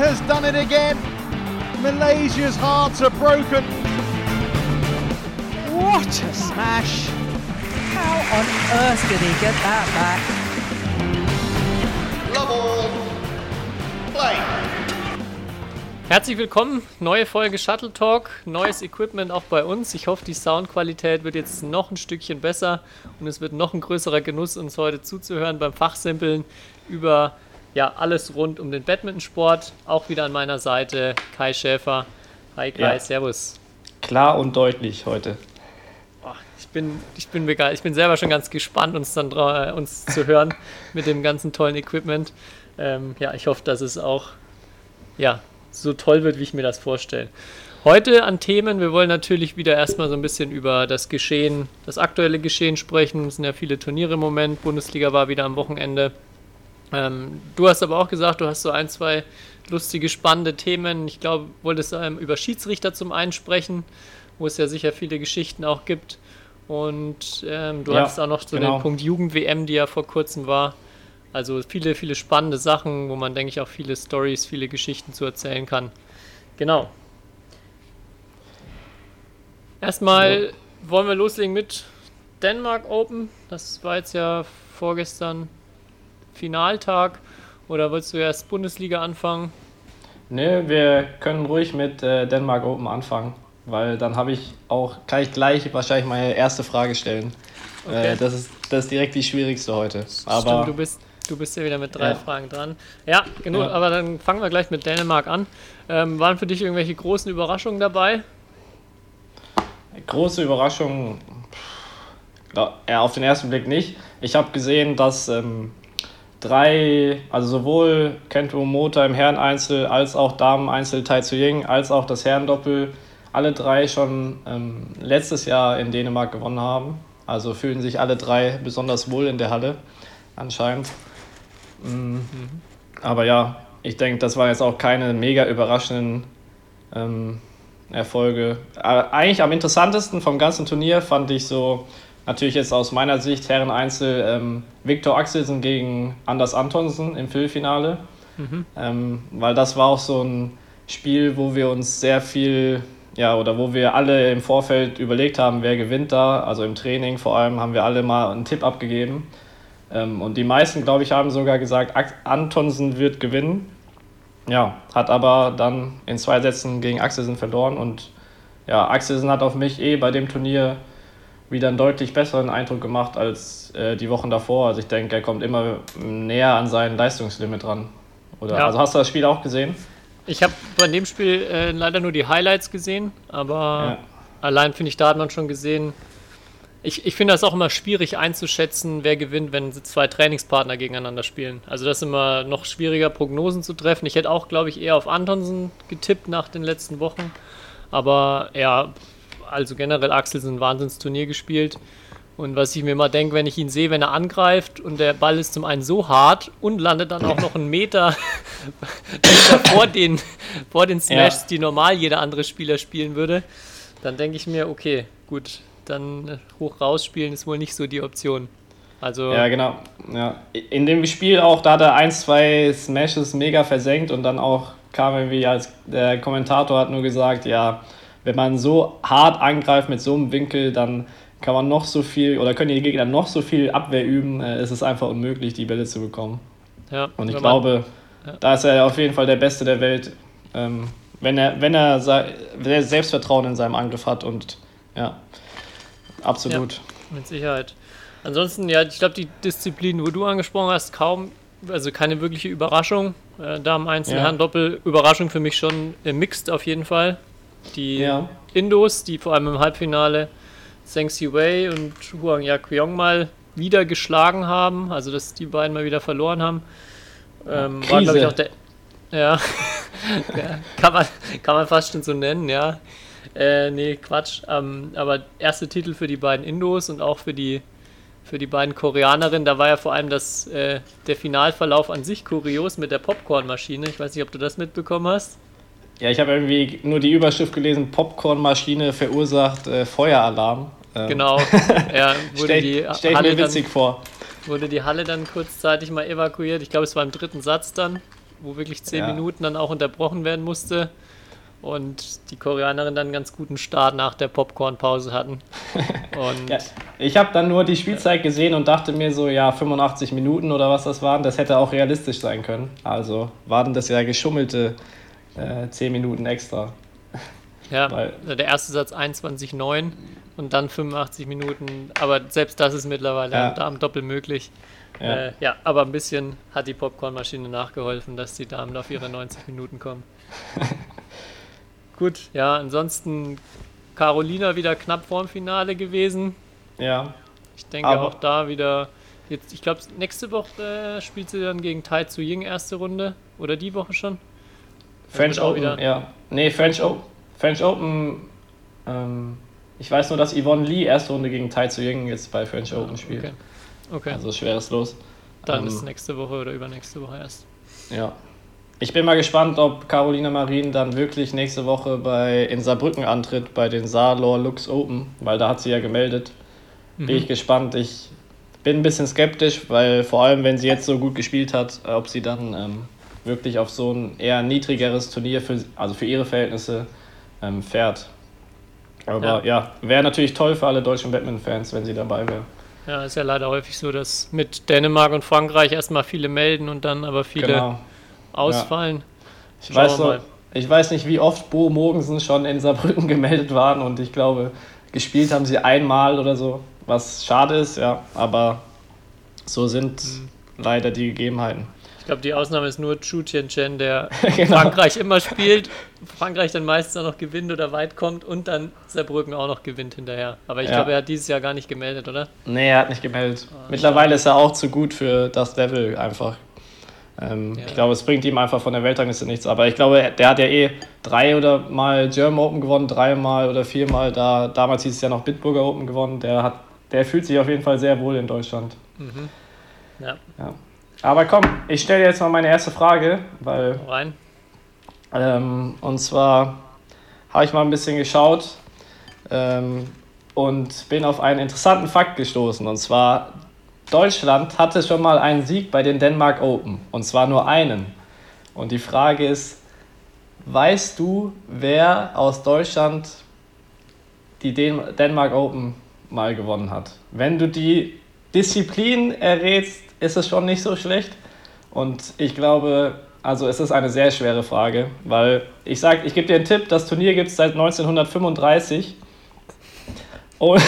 has done it again. Malaysia's hearts are broken. What a smash! How on earth did he get that back? Love all. Play. Herzlich willkommen, neue Folge Shuttle Talk, neues Equipment auch bei uns. Ich hoffe, die Soundqualität wird jetzt noch ein Stückchen besser und es wird noch ein größerer Genuss, uns heute zuzuhören beim Fachsimpeln über ja, alles rund um den Badmintonsport. Auch wieder an meiner Seite Kai Schäfer. Hi Kai, Ja. Servus. Klar und deutlich heute. Oh, ich, bin, ich, bin begeistert. ich bin selber schon ganz gespannt, uns dann äh, uns zu hören mit dem ganzen tollen Equipment. Ähm, ja, ich hoffe, dass es auch ja, so toll wird, wie ich mir das vorstelle. Heute an Themen, wir wollen natürlich wieder erstmal so ein bisschen über das Geschehen, das aktuelle Geschehen sprechen. Es sind ja viele Turniere im Moment. Bundesliga war wieder am Wochenende. Ähm, du hast aber auch gesagt, du hast so ein, zwei lustige, spannende Themen. Ich glaube, wolltest ähm, über Schiedsrichter zum einen sprechen, wo es ja sicher viele Geschichten auch gibt. Und ähm, du Ja, hattest auch noch so genau. den Punkt Jugend-WM, die ja vor kurzem war. Also viele, viele spannende Sachen, wo man, denke ich, auch viele Stories, viele Geschichten zu erzählen kann. Genau. Erstmal wollen wir loslegen mit Denmark Open. Das war jetzt ja vorgestern Finaltag. Oder wolltest du erst Bundesliga anfangen? Ne, wir können ruhig mit äh, Denmark Open anfangen, weil dann habe ich auch, kann ich gleich wahrscheinlich meine erste Frage stellen. Okay. Äh, das, ist, das ist direkt die schwierigste heute. Aber Stimmt, du bist, du bist ja wieder mit drei Ja. Fragen dran. Ja, genug, Ja. aber dann fangen wir gleich mit Dänemark an. Ähm, waren für dich irgendwelche großen Überraschungen dabei? große Überraschung, glaub, ja, auf den ersten Blick nicht. Ich habe gesehen, dass ähm, drei, also sowohl Kento Mota im Herreneinzel als auch Dameneinzel Tai Tzu Ying als auch das Herrendoppel, alle drei schon ähm, letztes Jahr in Dänemark gewonnen haben. Also fühlen sich alle drei besonders wohl in der Halle, anscheinend. Mm. Aber ja, ich denke, das waren jetzt auch keine mega überraschenden ähm, Erfolge. Äh, eigentlich am interessantesten vom ganzen Turnier fand ich so, natürlich jetzt aus meiner Sicht, Herren Einzel, ähm, Viktor Axelsen gegen Anders Antonsen im Viertelfinale. Ähm, weil das war auch so ein Spiel, wo wir uns sehr viel, ja, oder wo wir alle im Vorfeld überlegt haben, wer gewinnt da. Also im Training vor allem haben wir alle mal einen Tipp abgegeben. Ähm, und die meisten, glaube ich, haben sogar gesagt, Antonsen wird gewinnen. Ja, hat aber dann in zwei Sätzen gegen Axelsen verloren und ja, Axelsen hat auf mich eh bei dem Turnier wieder einen deutlich besseren Eindruck gemacht als äh, die Wochen davor. Also ich denke, er kommt immer näher an sein Leistungslimit ran. Oder Ja. also hast du das Spiel auch gesehen? Ich habe bei dem Spiel äh, leider nur die Highlights gesehen, aber Ja. allein finde ich, da hat man schon gesehen. Ich, ich finde das auch immer schwierig einzuschätzen, wer gewinnt, wenn zwei Trainingspartner gegeneinander spielen. Also das ist immer noch schwieriger, Prognosen zu treffen. Ich hätte auch, glaube ich, eher auf Antonsen getippt nach den letzten Wochen. Aber ja, also generell Axelsen ein Wahnsinnsturnier gespielt. Und was ich mir immer denke, wenn ich ihn sehe, wenn er angreift und der Ball ist zum einen so hart und landet dann auch noch einen Meter, vor den, vor den Smashs, Ja. die normal jeder andere Spieler spielen würde, dann denke ich mir, okay, gut, dann äh, hoch rausspielen ist wohl nicht so die Option. Also, Ja, genau. Ja. In dem Spiel auch, da hat er ein, zwei Smashes mega versenkt und dann auch kam irgendwie als der Kommentator hat nur gesagt, ja, wenn man so hart angreift mit so einem Winkel, dann kann man noch so viel oder können die Gegner noch so viel Abwehr üben, äh, es ist einfach unmöglich, die Bälle zu bekommen. ja, Und ich glaube, ja. da ist er auf jeden Fall der Beste der Welt, ähm, wenn er, wenn er wenn er Selbstvertrauen in seinem Angriff hat und ja, absolut. Mit Sicherheit. Ansonsten, ja, ich glaube, die Disziplinen, wo du angesprochen hast, kaum, also keine wirkliche Überraschung. Äh, Damen Einzel, Ja. Herren Doppel, Überraschung für mich schon äh, Mixed auf jeden Fall. Die Ja. Indos, die vor allem im Halbfinale Zheng Wei und Huang Yaqiong mal wieder geschlagen haben, also dass die beiden mal wieder verloren haben. Ähm, war, glaube ich, auch der. Ja, ja kann, man, kann man fast schon so nennen, ja. Äh, nee, Quatsch. Ähm, aber erste Titel für die beiden Indos und auch für die, für die beiden Koreanerinnen. Da war ja vor allem das, äh, der Finalverlauf an sich kurios mit der Popcornmaschine. Ich weiß nicht, ob du das mitbekommen hast. Ja, ich habe irgendwie nur die Überschrift gelesen, Popcornmaschine verursacht äh, Feueralarm. Ähm, Genau. Ja, Stell, die stell ich mir dann witzig vor. wurde die Halle dann kurzzeitig mal evakuiert. Ich glaube, es war im dritten Satz dann. wo wirklich zehn Ja. Minuten dann auch unterbrochen werden musste. Und die Koreanerin dann einen ganz guten Start nach der Popcorn-Pause hatten. Ja, ich habe dann nur die Spielzeit gesehen und dachte mir so, ja, 85 Minuten oder was das waren, das hätte auch realistisch sein können. Also waren das ja geschummelte äh, 10 Minuten extra. Ja, Weil- der erste Satz 21,9 und dann 85 Minuten. Aber selbst das ist mittlerweile Ja. am doppelt möglich. Ja. Äh, ja, aber ein bisschen hat die Popcornmaschine nachgeholfen, dass die Damen auf ihre 90 Minuten kommen. Gut, ja, ansonsten Carolina wieder knapp vorm Finale gewesen. Ja, Ich denke Aber- auch da wieder. Jetzt, ich glaube, nächste Woche äh, spielt sie dann gegen Tai Tzu Ying erste Runde. Oder die Woche schon? French Open, wieder- ja. Nee, French Open. French Open, ähm, ich weiß nur, dass Yvonne Lee erste Runde gegen Tai Tzu Ying jetzt bei French Open spielt. Okay. Okay, Also schweres Los. dann ähm, ist nächste Woche oder übernächste Woche erst. Ja. Ich bin mal gespannt, ob Carolina Marin dann wirklich nächste Woche bei in Saarbrücken antritt bei den Saarlor Lux Open, weil da hat sie ja gemeldet. Mhm. Bin ich gespannt. Ich bin ein bisschen skeptisch, weil vor allem, wenn sie jetzt so gut gespielt hat, äh, ob sie dann ähm, wirklich auf so ein eher niedrigeres Turnier, für, also für ihre Verhältnisse, ähm, fährt. Aber ja, wäre natürlich toll für alle deutschen Badminton-Fans, wenn sie dabei wäre. Ja, ist ja leider häufig so, dass mit Dänemark und Frankreich erstmal viele melden und dann aber viele Genau. ausfallen. Ich Schauen weiß, mal. ich weiß nicht, wie oft Bo Mogensen schon in Saarbrücken gemeldet waren und ich glaube, gespielt haben sie einmal oder so, was schade ist, ja, aber so sind Mhm. leider die Gegebenheiten. Ich glaube, die Ausnahme ist nur Chu Tianchen, der Genau. Frankreich immer spielt, Frankreich dann meistens auch noch gewinnt oder weit kommt und dann Saarbrücken auch noch gewinnt hinterher. Aber ich Ja. glaube, er hat dieses Jahr gar nicht gemeldet, oder? Nee, er hat nicht gemeldet. Ah, Mittlerweile ist er auch zu gut für das Level einfach. Ähm, Ja. Ich glaube, es bringt ihm einfach von der Weltrangliste nichts. Aber ich glaube, der hat ja eh drei oder mal German Open gewonnen, dreimal oder viermal. Da, damals hieß es ja noch Bitburger Open gewonnen. Der, hat, der fühlt sich auf jeden Fall sehr wohl in Deutschland. Ja, Ja. Aber komm, ich stelle jetzt mal meine erste Frage, weil rein. ähm, und zwar habe ich mal ein bisschen geschaut ähm, und bin auf einen interessanten Fakt gestoßen. Und zwar, Deutschland hatte schon mal einen Sieg bei den Denmark Open. Und zwar nur einen. Und die Frage ist, weißt du, wer aus Deutschland die Den Denmark Open mal gewonnen hat? Wenn du die Disziplin errätst, ist es schon nicht so schlecht. Und ich glaube, also es ist eine sehr schwere Frage, weil ich sage, ich gebe dir einen Tipp, das Turnier gibt es seit 1935. Und,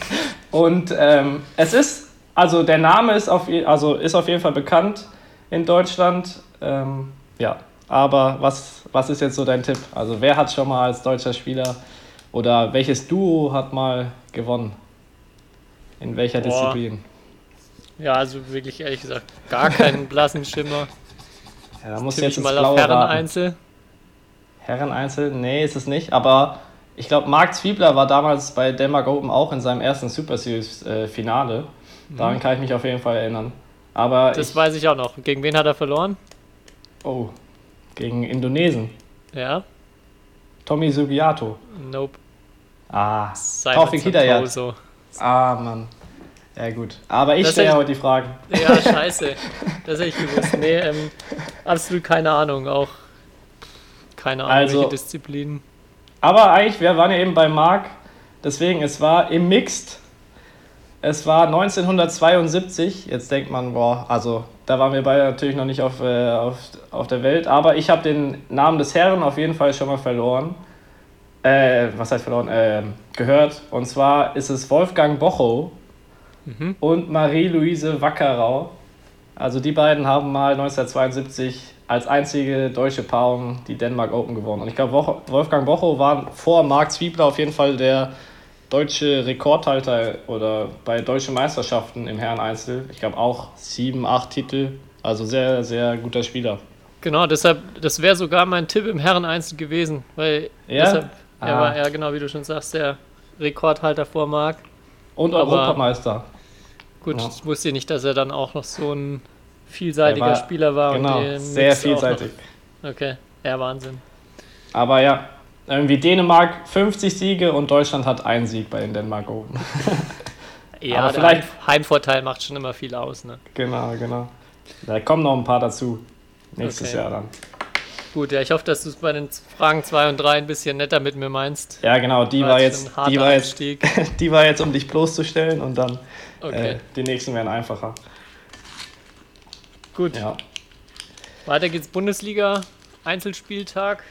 und ähm, es ist, also der Name ist auf, also ist auf jeden Fall bekannt in Deutschland. Ähm, ja, aber was, was ist jetzt so dein Tipp? Also wer hat schon mal als deutscher Spieler oder welches Duo hat mal gewonnen? In welcher Boah. Disziplin? Ja, also wirklich ehrlich gesagt, gar keinen blassen Schimmer. Ja, da muss jetzt mal auf. Herren-Einzel. Herren-Einzel? Nee, ist es nicht. Aber ich glaube, Marc Zwiebler war damals bei Denmark Open auch in seinem ersten Super Series-Finale. Daran kann ich mich auf jeden Fall erinnern. Aber Das ich, weiß ich auch noch. Gegen wen hat er verloren? oh, gegen Indonesien. Ja? Tommy Sugiato. Nope. Ah, Simon Taufik Hidayat. Ah, Mann. Ja, gut. Aber ich stelle ja heute die Fragen. Ja, scheiße. Das hätte ich gewusst. Nee, ähm, absolut keine Ahnung. Auch keine Ahnung, Also- welche Disziplinen. Aber eigentlich, wir waren ja eben bei Marc. Deswegen, es war im Mixed. Es war 1972. Jetzt denkt man, boah, also da waren wir beide natürlich noch nicht auf, äh, auf, auf der Welt. Aber ich habe den Namen des Herren auf jeden Fall schon mal verloren. Äh, was heißt verloren? Äh, gehört. Und zwar ist es Wolfgang Bochow Mhm. und Marie-Louise Wackerau. Also die beiden haben mal 1972 als einzige deutsche Paarung die Denmark Open gewonnen. Und ich glaube, Wolfgang Bochow war vor Marc Zwiebler auf jeden Fall der deutsche Rekordhalter oder bei deutschen Meisterschaften im Herren-Einzel. Ich glaube auch sieben, acht Titel. Also sehr, sehr guter Spieler. Genau, deshalb, das wäre sogar mein Tipp im Herren-Einzel gewesen, weil Ja? deshalb, er Ah. war ja genau wie du schon sagst, der Rekordhalter vor Marc. Und Aber- Europameister. Gut, Ja. ich wusste nicht, dass er dann auch noch so ein vielseitiger Er war- Spieler war. Genau, sehr Mix vielseitig. Okay, ja, Wahnsinn. Aber ja, irgendwie Dänemark 50 Siege und Deutschland hat einen Sieg bei den Denmark Open. Ja, Aber vielleicht- Heim Heimvorteil macht schon immer viel aus. Ne? Genau, genau. Da kommen noch ein paar dazu. nächstes Okay. Jahr dann. Gut, ja, ich hoffe, dass du es bei den Fragen 2 und 3 ein bisschen netter mit mir meinst. Ja, genau, die War jetzt die war jetzt, die war jetzt, um dich bloßzustellen und dann Okay, äh, die nächsten wären einfacher. gut. Ja. Weiter geht's Bundesliga, Einzelspieltag.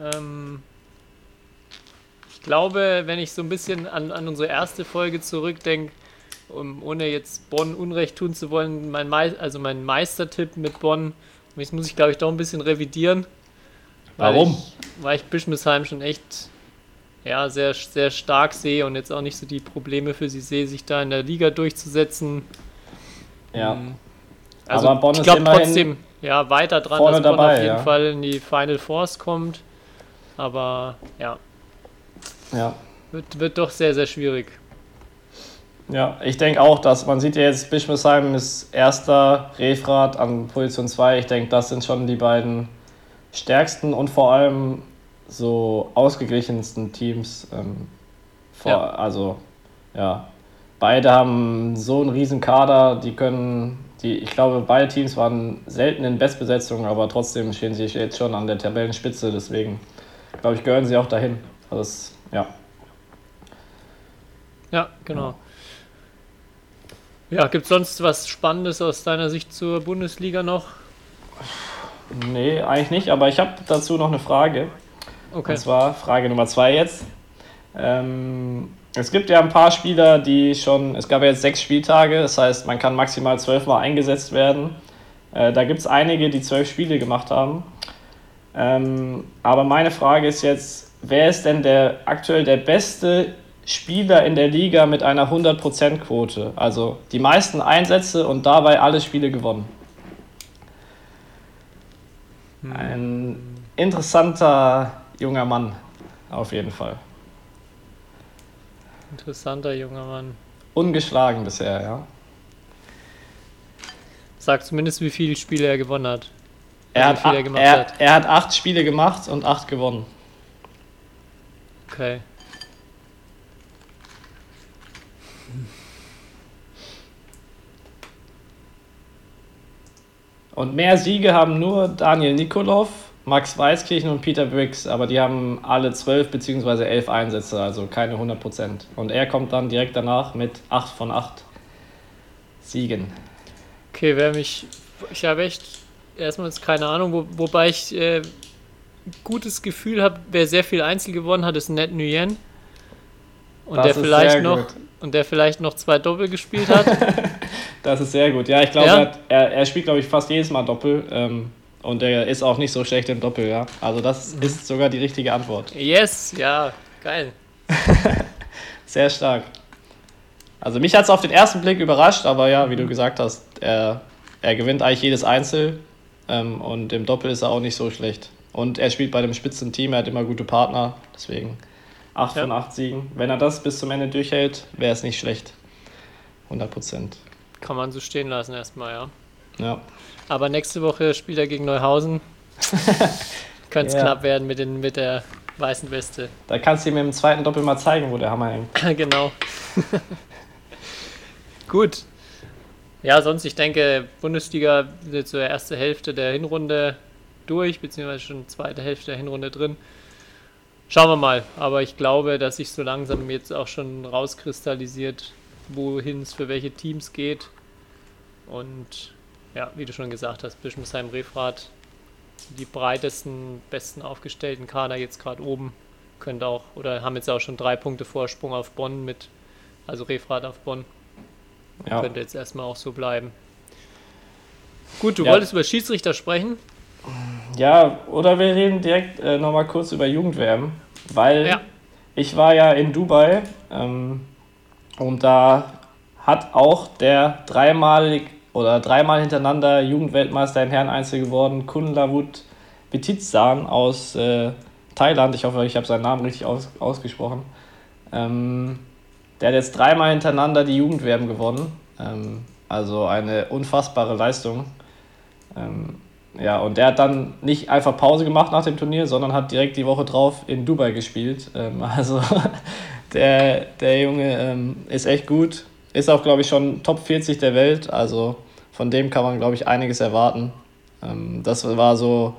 Ähm, ich glaube, wenn ich so ein bisschen an, an unsere erste Folge zurückdenke, um, ohne jetzt Bonn Unrecht tun zu wollen, mein Mei also mein Meistertipp mit Bonn, das muss ich glaube ich doch ein bisschen revidieren. weil Warum? Ich, weil ich Bischmisheim schon echt ja, sehr, sehr stark sehe und jetzt auch nicht so die Probleme für sie sehe, sich da in der Liga durchzusetzen. Ja. Mhm. Also Aber Bonn ich glaube trotzdem, ja, weiter dran, dass Bonn dabei, auf jeden ja. Fall in die Final Force kommt. Aber ja, ja. wird, wird doch sehr, sehr schwierig. Ja, ich denke auch, dass man sieht ja jetzt, Bischmisheim ist erster, Refrat an Position 2. Ich denke, das sind schon die beiden stärksten und vor allem so ausgeglichensten Teams. Ähm, vor, Ja. Also, ja, beide haben so einen riesen Kader, die können, die, ich glaube, beide Teams waren selten in Bestbesetzung, aber trotzdem stehen sie jetzt schon an der Tabellenspitze, deswegen glaube ich, gehören sie auch dahin. Also, das, ja. Ja, genau. Ja, gibt es sonst was Spannendes aus deiner Sicht zur Bundesliga noch? Nee, eigentlich nicht, aber ich habe dazu noch eine Frage. Okay. Und zwar Frage Nummer zwei jetzt. Ähm, es gibt ja ein paar Spieler, die schon, es gab ja jetzt sechs Spieltage, das heißt, man kann maximal zwölfmal eingesetzt werden. Äh, da gibt es einige, die zwölf Spiele gemacht haben. Ähm, aber meine Frage ist jetzt, wer ist denn der aktuell der beste Spieler in der Liga mit einer 100%-Quote? Also die meisten Einsätze und dabei alle Spiele gewonnen. Ein interessanter junger Mann, auf jeden Fall. Interessanter junger Mann. Ungeschlagen bisher, ja. Sag zumindest, wie viele Spiele er gewonnen hat. Er hat, er gemacht er, hat. er hat acht Spiele gemacht und acht gewonnen. Okay. Und mehr Siege haben nur Daniel Nikolov, Max Weißkirchen und Peter Briggs, aber die haben alle zwölf bzw. elf Einsätze, also keine 100%. Und er kommt dann direkt danach mit acht von acht Siegen. Okay, wer mich. Ich habe echt erstmal jetzt keine Ahnung, wo, wobei ich äh, gutes Gefühl habe, wer sehr viel Einzel gewonnen hat, ist Ned Nguyen. Und Das der vielleicht noch gut. und der vielleicht noch zwei Doppel gespielt hat. Das ist sehr gut. Ja, ich glaube, Ja? er, er, er spielt, glaube ich, fast jedes Mal Doppel. Ähm, und er ist auch nicht so schlecht im Doppel, ja. Also das Mhm. ist sogar die richtige Antwort. yes, ja, geil. Sehr stark. Also mich hat es auf den ersten Blick überrascht, aber ja, wie du gesagt hast, er, er gewinnt eigentlich jedes Einzel ähm, und im Doppel ist er auch nicht so schlecht. Und er spielt bei dem Spitzenteam, er hat immer gute Partner, deswegen 8 Ja. von 8 Siegen. Wenn er das bis zum Ende durchhält, wäre es nicht schlecht. 100 Prozent. Kann man so stehen lassen erstmal, ja. Ja. Aber nächste Woche spielt er gegen Neuhausen. Könnte es Ja. knapp werden mit, den, mit der weißen Weste. Da kannst du ihm im zweiten Doppel mal zeigen, wo der Hammer hängt. genau. Gut. Ja, sonst, ich denke, Bundesliga ist so erste Hälfte der Hinrunde durch, beziehungsweise schon zweite Hälfte der Hinrunde drin. Schauen wir mal. Aber ich glaube, dass sich so langsam jetzt auch schon rauskristallisiert, wohin es für welche Teams geht. Und ja, wie du schon gesagt hast, Bischmisheim, Refrat, die breitesten, besten aufgestellten Kader jetzt gerade oben. Könnte auch, oder haben jetzt auch schon drei Punkte Vorsprung auf Bonn mit, also Refrat auf Bonn. Ja. Könnte jetzt erstmal auch so bleiben. Gut, du Ja. wolltest über Schiedsrichter sprechen. Ja, oder wir reden direkt äh, nochmal kurz über Jugendwärmen, weil Ja. ich war ja in Dubai ähm, und da hat auch der dreimalig oder dreimal hintereinander Jugendweltmeister im Herreneinzel geworden, Kunlavut Betitsan aus äh, Thailand. Ich hoffe, ich habe seinen Namen richtig aus, ausgesprochen. Ähm, der hat jetzt dreimal hintereinander die Jugendwärmen gewonnen. Ähm, also eine unfassbare Leistung. Ähm, ja, und der hat dann nicht einfach Pause gemacht nach dem Turnier, sondern hat direkt die Woche drauf in Dubai gespielt. Ähm, also der, der Junge ähm, ist echt gut. Ist auch, glaube ich, schon Top 40 der Welt. Also von dem kann man, glaube ich, einiges erwarten. Ähm, das war so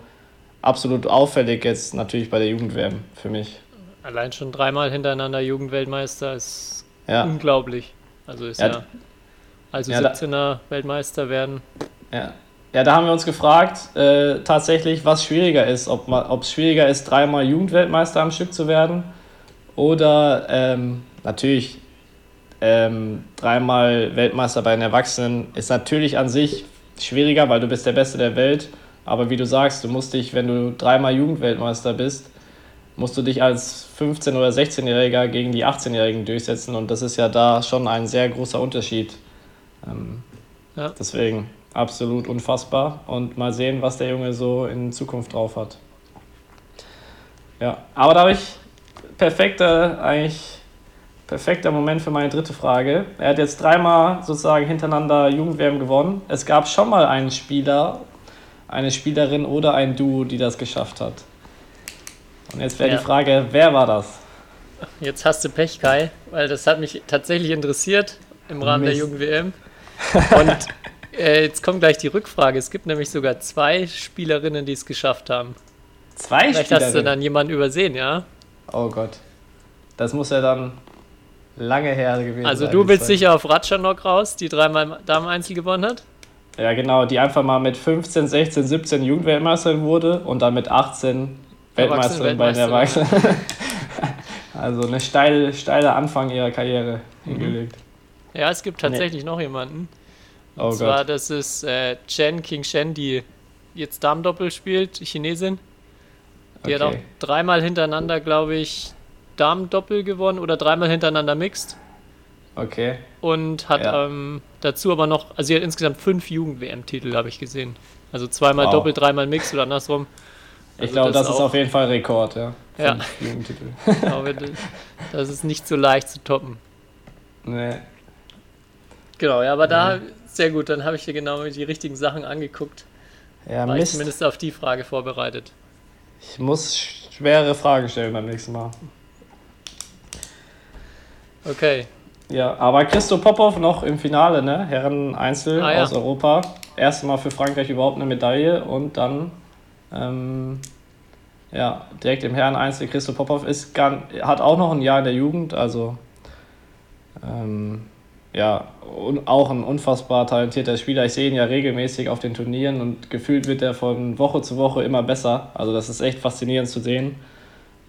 absolut auffällig jetzt natürlich bei der Jugend-WM für mich. Allein schon dreimal hintereinander Jugendweltmeister ist Ja, unglaublich. Also ist Ja, ja, also ja, da- 17er Weltmeister werden. ja. Ja, da haben wir uns gefragt, äh, tatsächlich, was schwieriger ist. Ob es schwieriger ist, dreimal Jugendweltmeister am Stück zu werden oder ähm, natürlich ähm, dreimal Weltmeister bei den Erwachsenen ist natürlich an sich schwieriger, weil du bist der Beste der Welt. Aber wie du sagst, du musst dich, wenn du dreimal Jugendweltmeister bist, musst du dich als 15- oder 16-Jähriger gegen die 18-Jährigen durchsetzen. Und das ist ja da schon ein sehr großer Unterschied. Ähm, Ja. Deswegen absolut unfassbar. Und mal sehen, was der Junge so in Zukunft drauf hat. Ja, aber da habe ich perfekter, eigentlich perfekter Moment für meine dritte Frage. Er hat jetzt dreimal sozusagen hintereinander Jugendwärm gewonnen. Es gab schon mal einen Spieler, eine Spielerin oder ein Duo, die das geschafft hat. Und jetzt wäre Ja. die Frage, wer war das? Jetzt hast du Pech, Kai, weil das hat mich tatsächlich interessiert im Rahmen Mist. der Jugend-WM. Und äh, jetzt kommt gleich die Rückfrage. Es gibt nämlich sogar zwei Spielerinnen, die es geschafft haben. Zwei Vielleicht hast du Spielerinnen? dann jemanden übersehen, ja? Oh Gott. Das muss ja dann lange her gewesen Also du willst sicher auf Ratschanok raus, die dreimal Damen-Einzel gewonnen hat? Ja, genau, die einfach mal mit 15, 16, 17 Jugendweltmeisterin wurde und dann mit 18 Weltmeisterin bei den Erwachsenen- also eine steile, steile Anfang ihrer Karriere Mhm. hingelegt. Ja, es gibt tatsächlich noch jemanden. Und Oh zwar, Gott. das ist äh, Chen King Shen, die jetzt Damendoppel spielt, Chinesin. Die hat auch Okay. dreimal hintereinander, glaube ich, Damendoppel gewonnen oder dreimal hintereinander Mixed. Okay. Und hat Ja. ähm, dazu aber noch, also sie hat insgesamt fünf Jugend-WM-Titel, habe ich gesehen. Also zweimal Wow. Doppel, dreimal Mixed oder andersrum. Ich Also glaube, das, ist auch- auf jeden Fall Rekord, ja. Ja. Jugendtitel. Ich glaube, das ist nicht so leicht zu toppen. nee. Genau, ja, aber da, sehr gut, dann habe ich dir genau die richtigen Sachen angeguckt. Ja, War ich Mist. zumindest auf die Frage vorbereitet. Ich muss schwere Fragen stellen beim nächsten Mal. Okay, Ja, aber Christo Popov noch im Finale, ne? Herren Einzel Ah, ja. aus Europa. Erste Mal für Frankreich überhaupt eine Medaille und dann ähm, ja, direkt im Herren Einzel Christo Popov ist gar, hat auch noch ein Jahr in der Jugend, also ähm, ja, und auch ein unfassbar talentierter Spieler. Ich sehe ihn ja regelmäßig auf den Turnieren und gefühlt wird er von Woche zu Woche immer besser. Also das ist echt faszinierend zu sehen.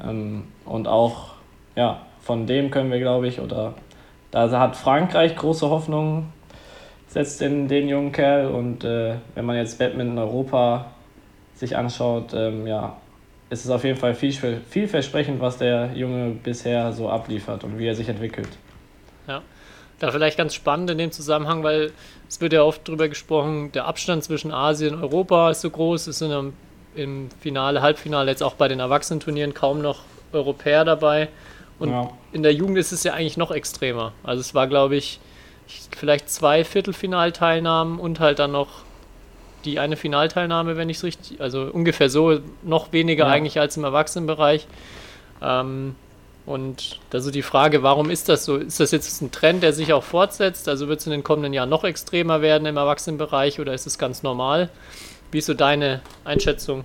Ähm, und auch ja, von dem können wir, glaube ich, oder da hat Frankreich große Hoffnungen, setzt in den jungen Kerl. Und äh, wenn man jetzt Badminton Europa sich anschaut, ähm, ja, ist es auf jeden Fall viel, vielversprechend, was der Junge bisher so abliefert und wie er sich entwickelt. da vielleicht ganz spannend in dem Zusammenhang, weil es wird ja oft drüber gesprochen, der Abstand zwischen Asien und Europa ist so groß, es sind im, im Finale, Halbfinale jetzt auch bei den Erwachsenenturnieren kaum noch Europäer dabei. Und ja. in der Jugend ist es ja eigentlich noch extremer. Also es war, glaube ich, ich- vielleicht zwei Viertelfinalteilnahmen und halt dann noch die eine Finalteilnahme, wenn ich es richtig, also ungefähr so, noch weniger Ja. eigentlich als im Erwachsenenbereich. Ähm, und da so die Frage, warum ist das so? Ist das jetzt ein Trend, der sich auch fortsetzt? Also wird es in den kommenden Jahren noch extremer werden im Erwachsenenbereich oder ist es ganz normal? Wie ist so deine Einschätzung?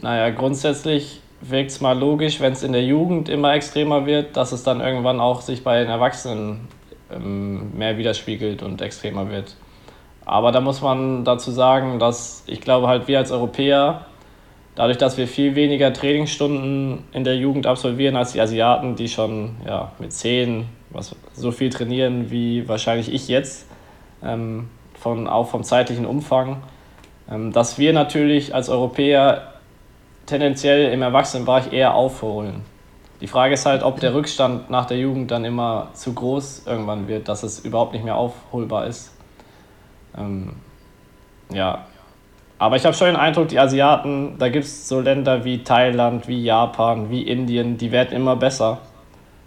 Naja, grundsätzlich wirkt es mal logisch, wenn es in der Jugend immer extremer wird, dass es dann irgendwann auch sich bei den Erwachsenen ähm, mehr widerspiegelt und extremer wird. Aber da muss man dazu sagen, dass ich glaube halt wir als Europäer, dadurch, dass wir viel weniger Trainingsstunden in der Jugend absolvieren als die Asiaten, die schon ja, mit 10 was, so viel trainieren wie wahrscheinlich ich jetzt, ähm, von, auch vom zeitlichen Umfang, ähm, dass wir natürlich als Europäer tendenziell im Erwachsenenbereich eher aufholen. Die Frage ist halt, ob der Rückstand nach der Jugend dann immer zu groß irgendwann wird, dass es überhaupt nicht mehr aufholbar ist. Ähm, ja, aber ich habe schon den Eindruck, die Asiaten, da gibt es so Länder wie Thailand, wie Japan, wie Indien, die werden immer besser.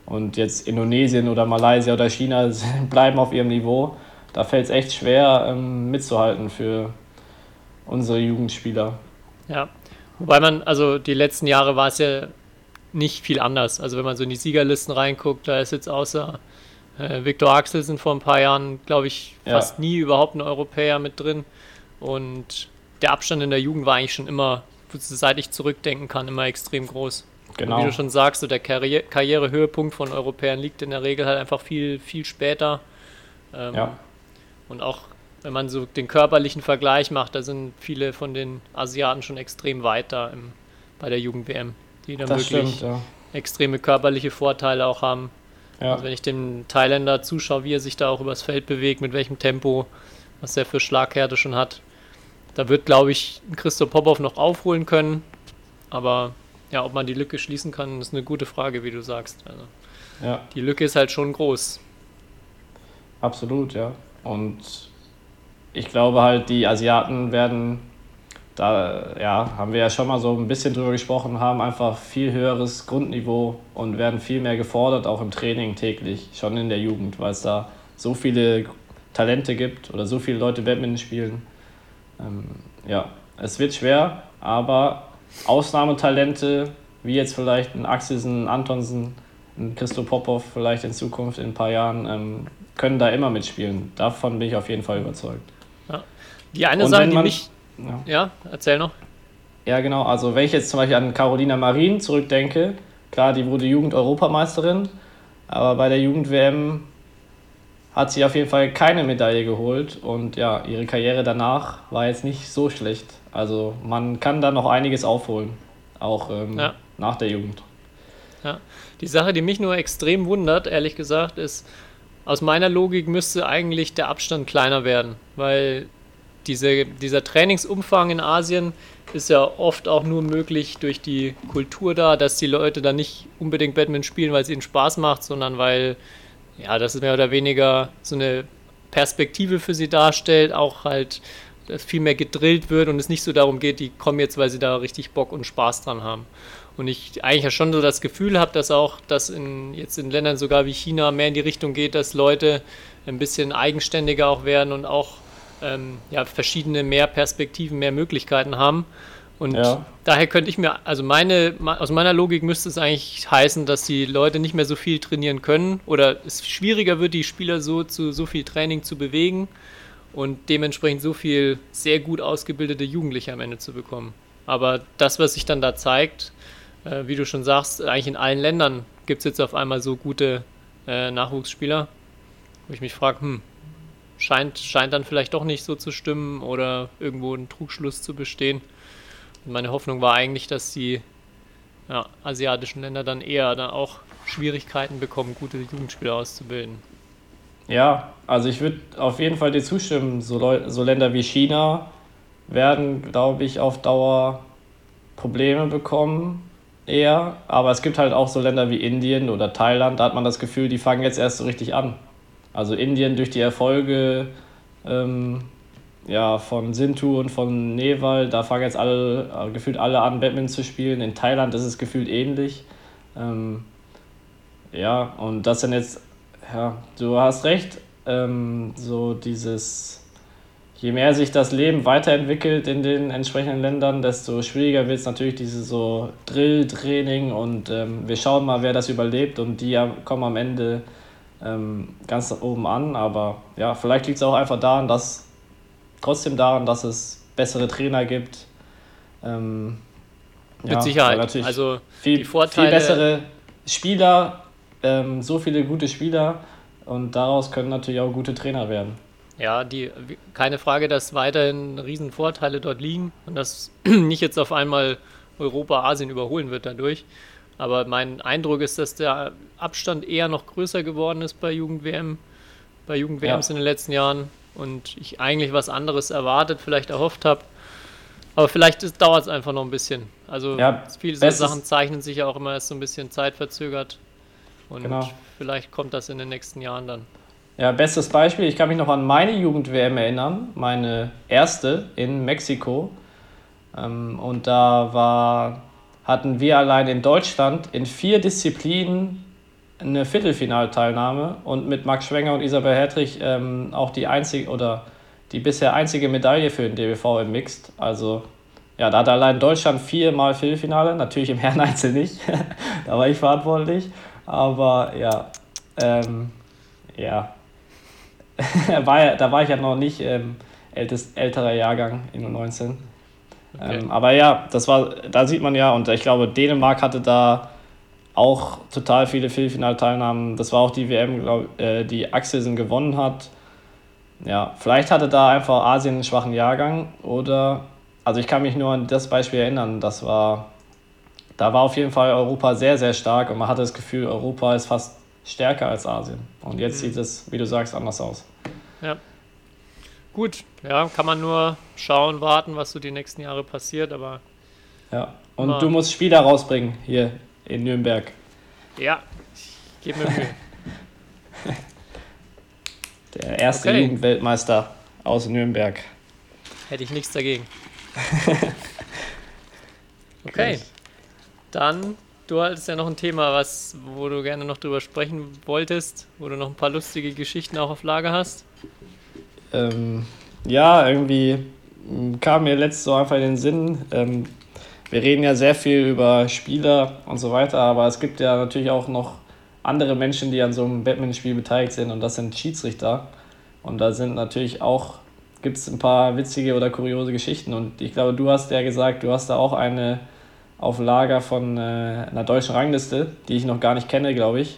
Und jetzt Indonesien oder Malaysia oder China bleiben auf ihrem Niveau. Da fällt es echt schwer ähm, mitzuhalten für unsere Jugendspieler. Ja, wobei man, also die letzten Jahre war es ja nicht viel anders. Also wenn man so in die Siegerlisten reinguckt, da ist jetzt außer äh, Viktor Axelsen vor ein paar Jahren, glaube ich, Ja. fast nie überhaupt ein Europäer mit drin. Und der Abstand in der Jugend war eigentlich schon immer, seit ich zurückdenken kann, immer extrem groß. Genau. Und wie du schon sagst, so der Karriere Karrierehöhepunkt von Europäern liegt in der Regel halt einfach viel, viel später. Ähm, Ja. Und auch wenn man so den körperlichen Vergleich macht, da sind viele von den Asiaten schon extrem weiter im, bei der Jugend-WM, die dann Das wirklich stimmt, ja. extreme körperliche Vorteile auch haben. ja. Also wenn ich dem Thailänder zuschaue, wie er sich da auch übers Feld bewegt, mit welchem Tempo, was er für Schlaghärte schon hat, da wird, glaube ich, Christoph Popov noch aufholen können. Aber ja, ob man die Lücke schließen kann, ist eine gute Frage, wie du sagst. Also, ja. die Lücke ist halt schon groß. Absolut, ja. Und ich glaube halt, die Asiaten werden, da ja, haben wir ja schon mal so ein bisschen drüber gesprochen, haben einfach viel höheres Grundniveau und werden viel mehr gefordert, auch im Training täglich, schon in der Jugend, weil es da so viele Talente gibt oder so viele Leute Badminton spielen. Ähm, ja, es wird schwer, aber Ausnahmetalente, wie jetzt vielleicht ein Axelsen, ein Antonsen, ein Christo Popov vielleicht in Zukunft in ein paar Jahren, ähm, können da immer mitspielen. Davon bin ich auf jeden Fall überzeugt. Die eine Sache, die mich. Ja. Ja, erzähl noch. Ja, genau. Also, wenn ich jetzt zum Beispiel an Carolina Marin zurückdenke, klar, die wurde Jugend-Europameisterin, aber bei der Jugend-WM hat sie auf jeden Fall keine Medaille geholt und ja, ihre Karriere danach war jetzt nicht so schlecht. Also, man kann da noch einiges aufholen, auch ähm, Ja. nach der Jugend. Die Sache, die mich nur extrem wundert, ehrlich gesagt, ist, aus meiner Logik müsste eigentlich der Abstand kleiner werden, weil diese, dieser Trainingsumfang in Asien ist ja oft auch nur möglich durch die Kultur da, dass die Leute da nicht unbedingt Badminton spielen, weil es ihnen Spaß macht, sondern weil, ja, das ist mehr oder weniger so eine Perspektive für sie darstellt, auch halt dass viel mehr gedrillt wird und es nicht so darum geht, die kommen jetzt, weil sie da richtig Bock und Spaß dran haben. Und ich eigentlich ja schon so das Gefühl habe, dass auch das in, jetzt in Ländern sogar wie China mehr in die Richtung geht, dass Leute ein bisschen eigenständiger auch werden und auch ähm, ja, verschiedene mehr Perspektiven, mehr Möglichkeiten haben. Und Ja. daher könnte ich mir, also meine, aus meiner Logik müsste es eigentlich heißen, dass die Leute nicht mehr so viel trainieren können oder es schwieriger wird, die Spieler so zu so viel Training zu bewegen und dementsprechend so viel sehr gut ausgebildete Jugendliche am Ende zu bekommen. Aber das, was sich dann da zeigt, äh, wie du schon sagst, eigentlich in allen Ländern gibt es jetzt auf einmal so gute äh, Nachwuchsspieler, wo ich mich frage, hm, scheint, scheint dann vielleicht doch nicht so zu stimmen oder irgendwo ein Trugschluss zu bestehen. Und meine Hoffnung war eigentlich, dass die ja, asiatischen Länder dann eher dann auch Schwierigkeiten bekommen, gute Jugendspieler auszubilden. Ja, also ich würde auf jeden Fall dir zustimmen. So, so Länder wie China werden, glaube ich, auf Dauer Probleme bekommen. Eher. Aber es gibt halt auch so Länder wie Indien oder Thailand, da hat man das Gefühl, die fangen jetzt erst so richtig an. Also Indien durch die Erfolge ähm, ja, von Sintu und von Newal, da fangen jetzt alle, gefühlt alle an, Badminton zu spielen. In Thailand ist es gefühlt ähnlich. Ähm, ja, und das sind jetzt ja, du hast recht. Ähm, so dieses, je mehr sich das Leben weiterentwickelt in den entsprechenden Ländern, desto schwieriger wird es natürlich dieses so Drill-Training und ähm, wir schauen mal, wer das überlebt und die kommen am Ende ähm, ganz oben an. Aber ja, vielleicht liegt es auch einfach daran, dass trotzdem daran, dass es bessere Trainer gibt. Ähm, Mit ja, Sicherheit. Also viel, die Vorteile- viel bessere Spieler, ähm, so viele gute Spieler und daraus können natürlich auch gute Trainer werden. Ja, die, keine Frage, dass weiterhin riesen Vorteile dort liegen und dass nicht jetzt auf einmal Europa Asien überholen wird dadurch. Aber mein Eindruck ist, dass der Abstand eher noch größer geworden ist bei Jugend-WM, bei Jugend-WMs Ja. in den letzten Jahren und ich eigentlich was anderes erwartet, vielleicht erhofft habe. Aber vielleicht dauert es einfach noch ein bisschen. Also Ja, viele so Sachen zeichnen sich ja auch immer erst so ein bisschen zeitverzögert. Und Genau. vielleicht kommt das in den nächsten Jahren dann. Ja, bestes Beispiel, ich kann mich noch an meine Jugend-WM erinnern, meine erste in Mexiko. Ähm, und da war, hatten wir allein in Deutschland in vier Disziplinen eine Viertelfinalteilnahme und mit Max Schwenger und Isabel Hertrich ähm, auch die einzige oder die bisher einzige Medaille für den DBV im Mixed. Also ja, da hat allein Deutschland viermal Viertelfinale, natürlich im Herreneinzel nicht, da war ich verantwortlich. Aber ja, ähm, ja, war da war ich ja noch nicht ähm, ältest, älterer Jahrgang in 19. Okay. Ähm, aber ja, das war, da sieht man ja, und ich glaube, Dänemark hatte da auch total viele Viertelfinalteilnahmen. Das war auch die WM, glaub, äh, die Axelsen gewonnen hat. Ja, vielleicht hatte da einfach Asien einen schwachen Jahrgang oder, also ich kann mich nur an das Beispiel erinnern, das war, da war auf jeden Fall Europa sehr, sehr stark und man hatte das Gefühl, Europa ist fast stärker als Asien. Und jetzt mhm. sieht es, wie du sagst, anders aus. Ja. Gut, ja, kann man nur schauen, warten, was so die nächsten Jahre passiert, aber. Ja, und du musst Spieler rausbringen hier in Nürnberg. Ja, ich gebe mir Mühe. Der erste okay. Jugendweltmeister aus Nürnberg. Hätte ich nichts dagegen. okay. Dann, du hattest ja noch ein Thema, was, wo du gerne noch drüber sprechen wolltest, wo du noch ein paar lustige Geschichten auch auf Lager hast. Ähm, ja, irgendwie kam mir letztes so einfach in den Sinn. Ähm, wir reden ja sehr viel über Spieler und so weiter, aber es gibt ja natürlich auch noch andere Menschen, die an so einem Batman-Spiel beteiligt sind und das sind Schiedsrichter. Und da sind natürlich auch, gibt es ein paar witzige oder kuriose Geschichten und ich glaube, du hast ja gesagt, du hast da auch eine auf Lager von äh, einer deutschen Rangliste, die ich noch gar nicht kenne, glaube ich.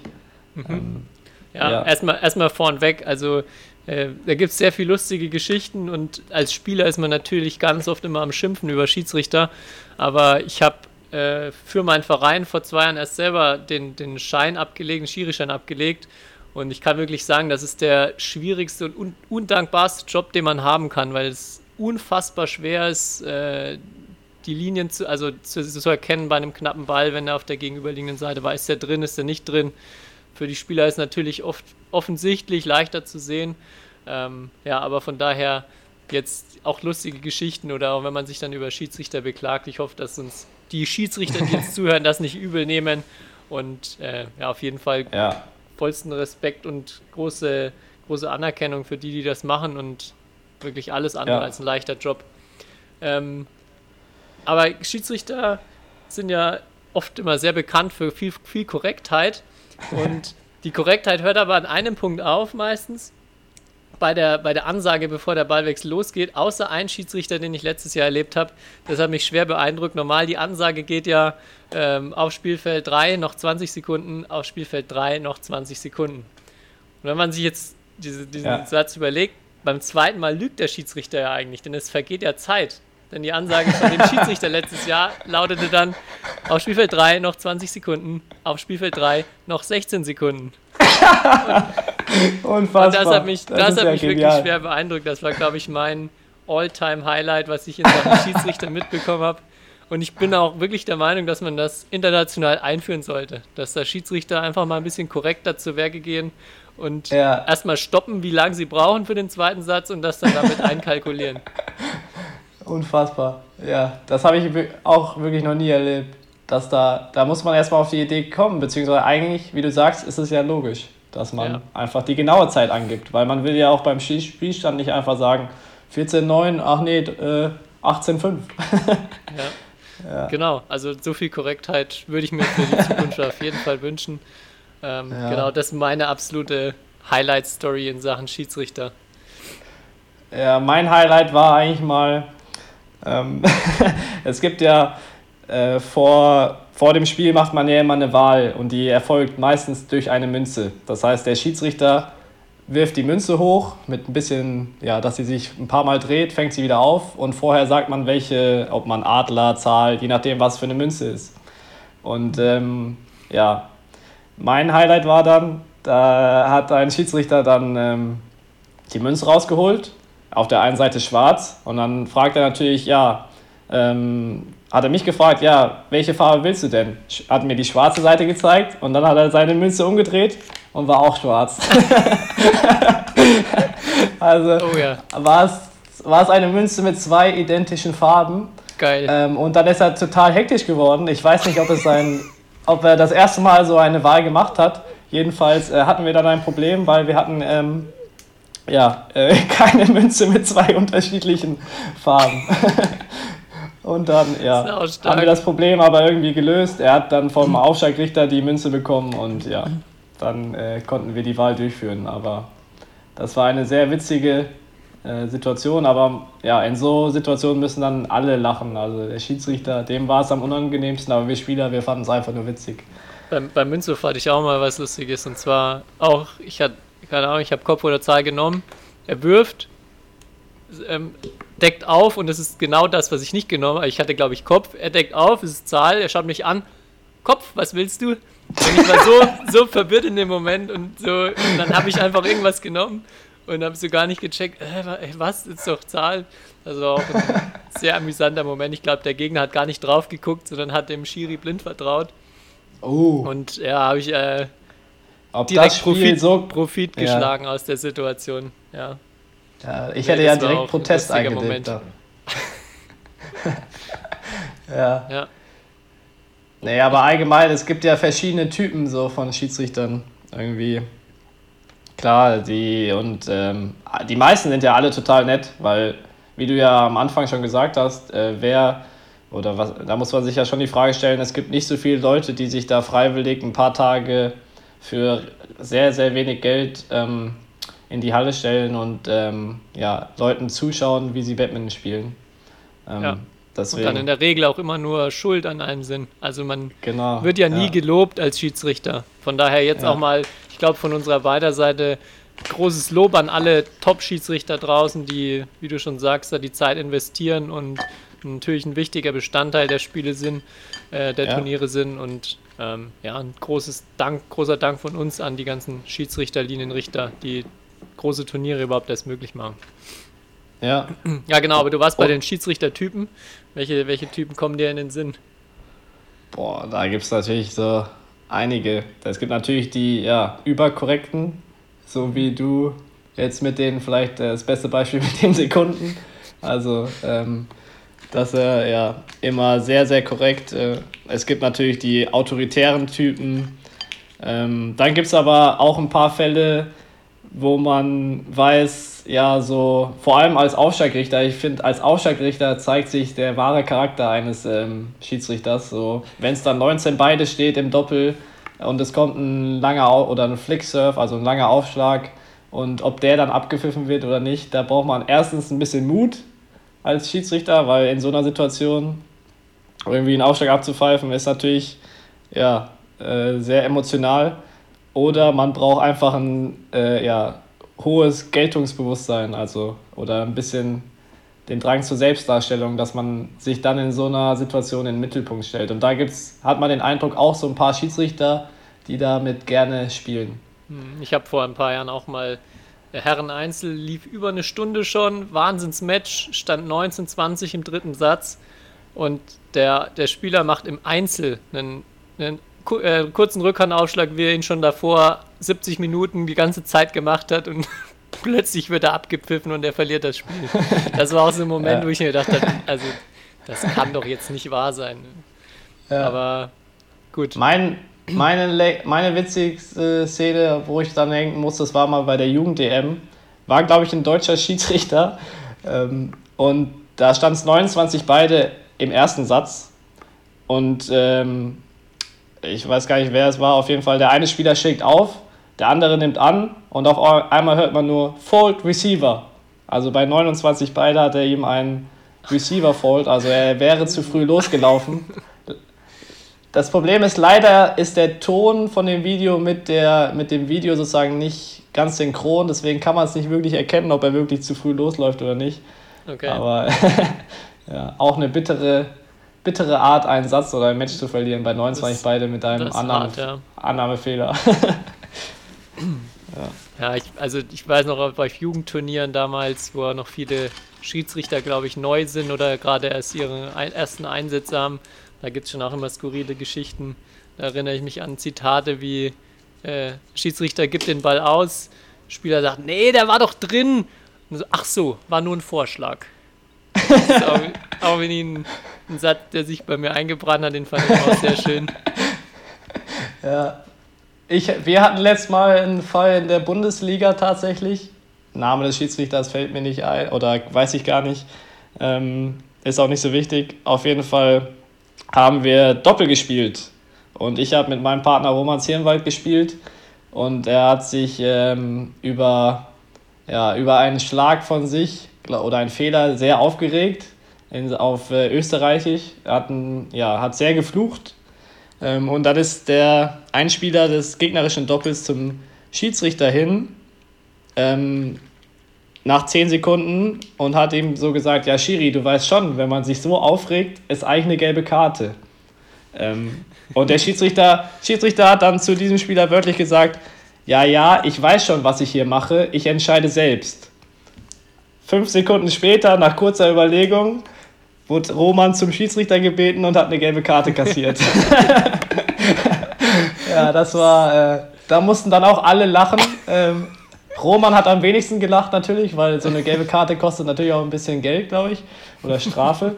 Mhm. Ähm, ja, ja, erstmal erstmal vornweg, also äh, da gibt es sehr viele lustige Geschichten und als Spieler ist man natürlich ganz oft immer am Schimpfen über Schiedsrichter, aber ich habe äh, für meinen Verein vor zwei Jahren erst selber den, den Schein abgelegt, den Schirischein abgelegt. Und ich kann wirklich sagen, das ist der schwierigste und un undankbarste Job, den man haben kann, weil es unfassbar schwer ist, äh, die Linien zu, also zu, zu, erkennen bei einem knappen Ball, wenn er auf der gegenüberliegenden Seite war, ist er drin, ist er nicht drin. Für die Spieler ist natürlich oft offensichtlich leichter zu sehen. Ähm, ja, aber von daher jetzt auch lustige Geschichten oder auch wenn man sich dann über Schiedsrichter beklagt. Ich hoffe, dass uns die Schiedsrichter, die jetzt zuhören, das nicht übel nehmen. Und äh, ja, auf jeden Fall ja. vollsten Respekt und große, große Anerkennung für die, die das machen und wirklich alles andere ja. als ein leichter Job. Ähm, aber Schiedsrichter sind ja oft immer sehr bekannt für viel, viel Korrektheit. Und die Korrektheit hört aber an einem Punkt auf meistens bei der, bei der Ansage, bevor der Ballwechsel losgeht, außer ein Schiedsrichter, den ich letztes Jahr erlebt habe. Das hat mich schwer beeindruckt. Normal, die Ansage geht ja ähm, auf Spielfeld 3 noch 20 Sekunden, auf Spielfeld 3 noch 20 Sekunden. Und wenn man sich jetzt diese, diesen ja. Satz überlegt, beim zweiten Mal lügt der Schiedsrichter ja eigentlich, denn es vergeht ja Zeit. Denn die Ansage von dem Schiedsrichter letztes Jahr lautete dann: auf Spielfeld 3 noch 20 Sekunden, auf Spielfeld 3 noch 16 Sekunden. Unfassbar. Und das hat mich, das, das hat ja mich wirklich schwer beeindruckt. Das war, glaube ich, mein All-Time-Highlight, was ich in Sachen Schiedsrichter mitbekommen habe. Und ich bin auch wirklich der Meinung, dass man das international einführen sollte. Dass da Schiedsrichter einfach mal ein bisschen korrekter zu Werke gehen und ja. erstmal stoppen, wie lange sie brauchen für den zweiten Satz und das dann damit einkalkulieren. Unfassbar. Ja, das habe ich auch wirklich noch nie erlebt. Dass da, da muss man erstmal auf die Idee kommen, beziehungsweise eigentlich, wie du sagst, ist es ja logisch dass man ja. einfach die genaue Zeit angibt, weil man will ja auch beim Spielstand nicht einfach sagen 14,9, ach nee, äh, 18,5. ja. ja. Genau, also so viel Korrektheit würde ich mir für die Zukunft auf jeden Fall wünschen. Ähm, ja. Genau, das ist meine absolute Highlight-Story in Sachen Schiedsrichter. Ja, mein Highlight war eigentlich mal, es gibt ja äh, vor vor dem Spiel macht man ja immer eine Wahl und die erfolgt meistens durch eine Münze. Das heißt, der Schiedsrichter wirft die Münze hoch mit ein bisschen, ja, dass sie sich ein paar Mal dreht, fängt sie wieder auf und vorher sagt man, welche, ob man Adler, Zahl, je nachdem, was für eine Münze ist. Und ähm, ja, mein Highlight war dann, da hat ein Schiedsrichter dann ähm, die Münze rausgeholt, auf der einen Seite schwarz und dann fragt er natürlich, ja, ähm, hat er mich gefragt, ja, welche Farbe willst du denn? Hat mir die schwarze Seite gezeigt und dann hat er seine Münze umgedreht und war auch schwarz. also oh, ja. war, es, war es eine Münze mit zwei identischen Farben. Geil. Ähm, und dann ist er total hektisch geworden. Ich weiß nicht, ob, es sein, ob er das erste Mal so eine Wahl gemacht hat. Jedenfalls äh, hatten wir dann ein Problem, weil wir hatten ähm, ja, äh, keine Münze mit zwei unterschiedlichen Farben. Und dann, ja, haben wir das Problem aber irgendwie gelöst. Er hat dann vom Aufsteigrichter die Münze bekommen und ja, dann äh, konnten wir die Wahl durchführen. Aber das war eine sehr witzige äh, Situation, aber ja, in so Situationen müssen dann alle lachen. Also der Schiedsrichter, dem war es am unangenehmsten, aber wir Spieler, wir fanden es einfach nur witzig. Beim, beim Münzhof hatte ich auch mal was Lustiges und zwar auch, ich hatte, keine Ahnung, ich habe Kopf oder Zahl genommen, er wirft, ähm, deckt auf und das ist genau das, was ich nicht genommen habe. Ich hatte, glaube ich, Kopf, er deckt auf, es ist Zahl, er schaut mich an, Kopf, was willst du? Und ich war so, so verwirrt in dem Moment und so, und dann habe ich einfach irgendwas genommen und habe so gar nicht gecheckt, äh, was, ist doch Zahl. Also auch ein sehr amüsanter Moment. Ich glaube, der Gegner hat gar nicht drauf geguckt, sondern hat dem Schiri blind vertraut. Oh. Und ja, habe ich äh, Ob direkt Profit, so. Profit Ja. geschlagen aus der Situation. Ja. Ja, ich hätte ja direkt ein Protest. Moment. da. ja. Ja. Nee, aber allgemein, es gibt ja verschiedene Typen so von Schiedsrichtern irgendwie. Klar, die und ähm, die meisten sind ja alle total nett, weil, wie du ja am Anfang schon gesagt hast, äh, wer oder was, da muss man sich ja schon die Frage stellen, es gibt nicht so viele Leute, die sich da freiwillig ein paar Tage für sehr, sehr wenig Geld ähm, in die Halle stellen und ähm, ja, Leuten zuschauen, wie sie Badminton spielen. Ähm, Ja. Und deswegen, dann in der Regel auch immer nur Schuld an einem sind. Also man genau, wird ja nie gelobt als Schiedsrichter. Von daher jetzt Ja. auch mal, ich glaube, von unserer beider Seite großes Lob an alle Top-Schiedsrichter draußen, die, wie du schon sagst, da die Zeit investieren und natürlich ein wichtiger Bestandteil der Spiele sind, äh, der Ja. Turniere sind. Und ähm, ja, ein großes Dank, großer Dank von uns an die ganzen Schiedsrichter, Linienrichter, die große Turniere überhaupt erst möglich machen. Ja, Ja, genau, aber du warst bei Oh. den Schiedsrichtertypen. Welche, welche Typen kommen dir in den Sinn? Boah, da gibt es natürlich so einige. Es gibt natürlich die ja, überkorrekten, so wie du jetzt mit denen vielleicht das beste Beispiel mit den Sekunden. Also, ähm, dass er ja immer sehr, sehr korrekt. Äh, es gibt natürlich die autoritären Typen. Ähm, dann gibt es aber auch ein paar Fälle, wo man weiß, ja, so, vor allem als Aufschlagrichter, ich finde, als Aufschlagrichter zeigt sich der wahre Charakter eines ähm, Schiedsrichters. So, wenn es dann 19 beide steht im Doppel und es kommt ein langer Au oder ein Flicksurf, also ein langer Aufschlag, und ob der dann abgepfiffen wird oder nicht, da braucht man erstens ein bisschen Mut als Schiedsrichter, weil in so einer Situation irgendwie einen Aufschlag abzupfeifen ist natürlich ja, äh, sehr emotional. Oder man braucht einfach ein äh, ja, hohes Geltungsbewusstsein, also oder ein bisschen den Drang zur Selbstdarstellung, dass man sich dann in so einer Situation in den Mittelpunkt stellt. Und da gibt's, hat man den Eindruck auch so ein paar Schiedsrichter, die damit gerne spielen. Hm, Ich habe vor ein paar Jahren auch mal der Herren Einzel lief über eine Stunde schon, Wahnsinnsmatch, stand 19-20 im dritten Satz und der, der Spieler macht im Einzel einen, einen äh, kurzen Rückhandaufschlag, wie er ihn schon davor 70 Minuten die ganze Zeit gemacht hat und plötzlich wird er abgepfiffen und er verliert das Spiel. Das war auch so ein Moment, Ja. wo ich mir gedacht habe, also das kann doch jetzt nicht wahr sein. Aber gut. Mein, meine, meine witzigste Szene, wo ich dann denken muss, das war mal bei der Jugend-DM, war, glaube ich, ein deutscher Schiedsrichter. Ähm, und da stand es 29 beide im ersten Satz. Und ähm, ich weiß gar nicht, wer es war. Auf jeden Fall, der eine Spieler schlägt auf, der andere nimmt an und auf einmal hört man nur Fold Receiver. Also bei 29 beide hat er ihm einen Receiver Fold, also er wäre zu früh losgelaufen. Das Problem ist, leider ist der Ton von dem Video mit, der, mit dem Video sozusagen nicht ganz synchron, deswegen kann man es nicht wirklich erkennen, ob er wirklich zu früh losläuft oder nicht. Okay. Aber ja, auch eine bittere, bittere Art, einen Satz oder ein Match zu verlieren bei 29 Das- beide mit einem Annahme, hart, ja. Annahmefehler. Ja, ich, also ich weiß noch bei Jugendturnieren damals, wo noch viele Schiedsrichter, glaube ich, neu sind oder gerade erst ihre ersten Einsätze haben. Da gibt es schon auch immer skurrile Geschichten. Da erinnere ich mich an Zitate wie äh, Schiedsrichter gibt den Ball aus, Spieler sagt, nee, der war doch drin. So, ach so, war nur ein Vorschlag. Das ist auch, auch wenn ihn ein Satz, der sich bei mir eingebrannt hat, den fand ich auch sehr schön. Ja. Ich, wir hatten letztes Mal einen Fall in der Bundesliga tatsächlich. Name des Schiedsrichters fällt mir nicht ein oder weiß ich gar nicht. Ähm, ist auch nicht so wichtig. Auf jeden Fall haben wir Doppel gespielt. Und ich habe mit meinem Partner Roman Zirnwald gespielt. Und er hat sich ähm, über ja, über einen Schlag von sich oder einen Fehler sehr aufgeregt in, auf äh, Österreichisch. Er hat, ein, ja, hat sehr geflucht. Ähm, und dann ist der Einspieler des gegnerischen Doppels zum Schiedsrichter hin ähm, nach 10 Sekunden und hat ihm so gesagt, ja Schiri, du weißt schon, wenn man sich so aufregt, ist eigentlich eine gelbe Karte. Ähm, und der Schiedsrichter, Schiedsrichter hat dann zu diesem Spieler wörtlich gesagt, ja, ja, ich weiß schon, was ich hier mache, ich entscheide selbst. Fünf Sekunden später, nach kurzer Überlegung, wurde Roman zum Schiedsrichter gebeten und hat eine gelbe Karte kassiert. ja, das war, äh, da mussten dann auch alle lachen. Ähm, Roman hat am wenigsten gelacht natürlich, weil so eine gelbe Karte kostet natürlich auch ein bisschen Geld, glaube ich, oder Strafe.